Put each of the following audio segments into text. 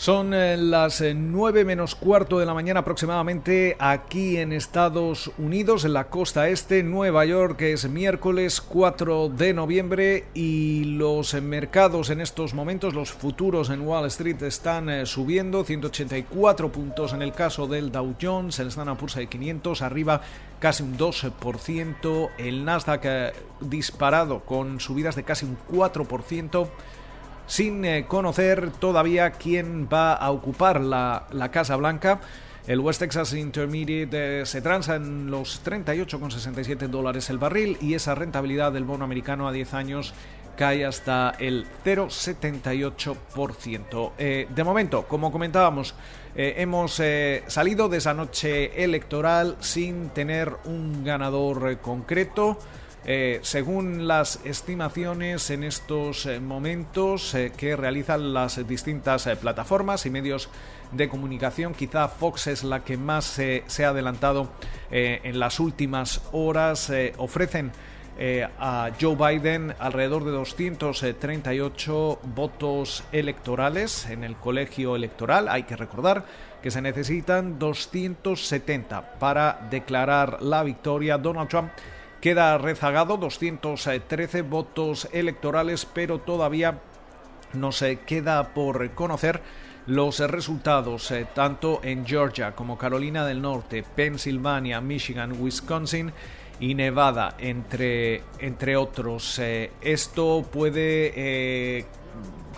Son eh, las 9 eh, menos cuarto de la mañana aproximadamente aquí en Estados Unidos, en la costa este, Nueva York, es miércoles 4 de noviembre y los mercados en estos momentos, los futuros en Wall Street están eh, subiendo, 184 puntos en el caso del Dow Jones, el Standard Poor's de 500 arriba casi un 12%, el Nasdaq disparado con subidas de casi un 4% sin eh, conocer todavía quién va a ocupar la, Casa Blanca. El West Texas Intermediate eh, se transa en los 38,67 dólares el barril y esa rentabilidad del bono americano a 10 años cae hasta el 0,78%. Eh, de momento, como comentábamos, hemos salido de esa noche electoral sin tener un ganador concreto. Eh, según las estimaciones en estos eh, momentos eh, que realizan las distintas plataformas y medios de comunicación, quizá Fox es la que más se ha adelantado en las últimas horas. ofrecen a Joe Biden alrededor de 238 votos electorales en el colegio electoral. Hay que recordar que se necesitan 270 para declarar la victoria. Donald Trump Queda rezagado 213 votos electorales, pero todavía no se queda por conocer los resultados eh, tanto en Georgia como Carolina del Norte, Pensilvania, Michigan, Wisconsin y Nevada, entre, entre otros. Eh, esto puede eh,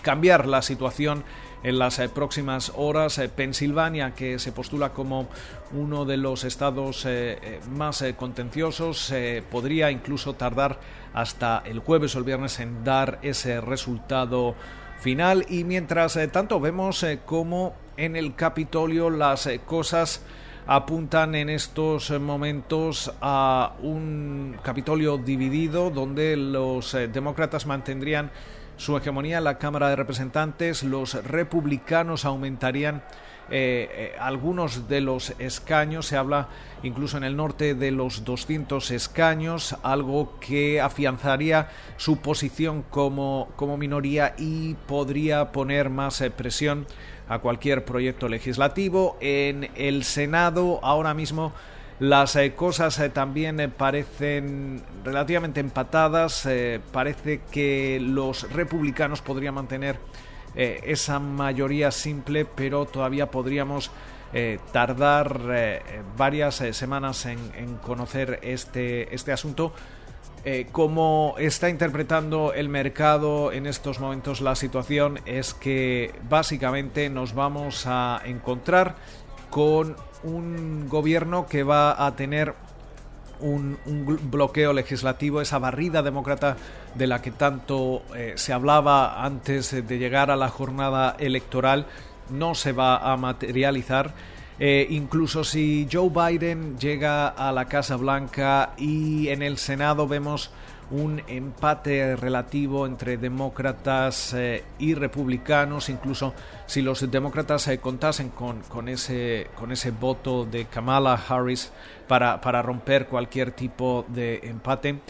cambiar la situación en las eh, próximas horas. Eh, Pensilvania, que se postula como uno de los estados eh, más contenciosos, podría incluso tardar hasta el jueves o el viernes en dar ese resultado final. Y mientras tanto vemos cómo en el Capitolio las cosas apuntan en estos momentos a un Capitolio dividido donde los demócratas mantendrían su hegemonía en la Cámara de Representantes, los republicanos aumentarían eh, eh, algunos de los escaños, se habla incluso en el norte de los 200 escaños, algo que afianzaría su posición como, como minoría y podría poner más eh, presión a cualquier proyecto legislativo. En el Senado ahora mismo las eh, cosas eh, también eh, parecen relativamente empatadas. parece que los republicanos podrían mantener esa mayoría simple, pero todavía podríamos tardar varias semanas en, conocer este, este asunto. como está interpretando el mercado en estos momentos la situación es que básicamente nos vamos a encontrar con un gobierno que va a tener un, bloqueo legislativo, esa barrida demócrata de la que tanto eh, se hablaba antes de llegar a la jornada electoral, no se va a materializar. Eh, incluso si Joe Biden llega a la Casa Blanca y en el Senado vemos un empate relativo entre demócratas eh, y republicanos, incluso si los demócratas eh, contasen con, con, ese, con ese voto de Kamala Harris para, para romper cualquier tipo de empate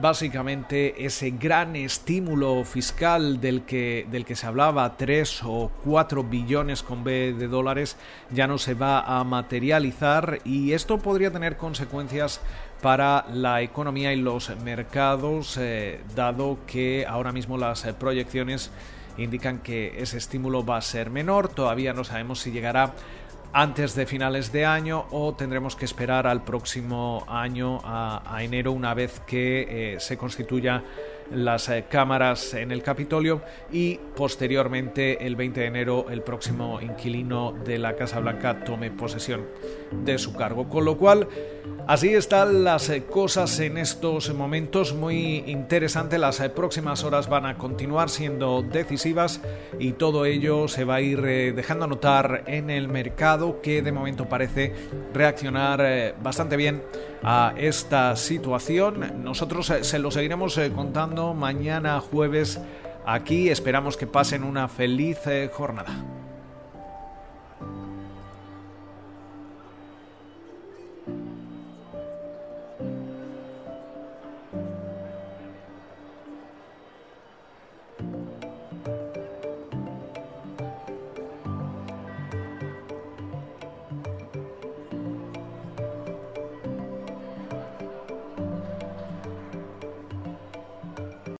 básicamente ese gran estímulo fiscal del que, del que se hablaba, 3 o 4 billones con B de dólares, ya no se va a materializar y esto podría tener consecuencias para la economía y los mercados, eh, dado que ahora mismo las eh, proyecciones indican que ese estímulo va a ser menor, todavía no sabemos si llegará antes de finales de año o tendremos que esperar al próximo año, a, enero, una vez que eh, se constituya las eh, cámaras en el Capitolio y posteriormente el 20 de enero el próximo inquilino de la Casa Blanca tome posesión de su cargo. Con lo cual, así están las eh, cosas en estos momentos, muy interesante, las próximas horas van a continuar siendo decisivas y todo ello se va a ir dejando notar en el mercado que de momento parece reaccionar eh, bastante bien a esta situación. Nosotros eh, se lo seguiremos eh, mañana jueves aquí. Esperamos que pasen una feliz jornada.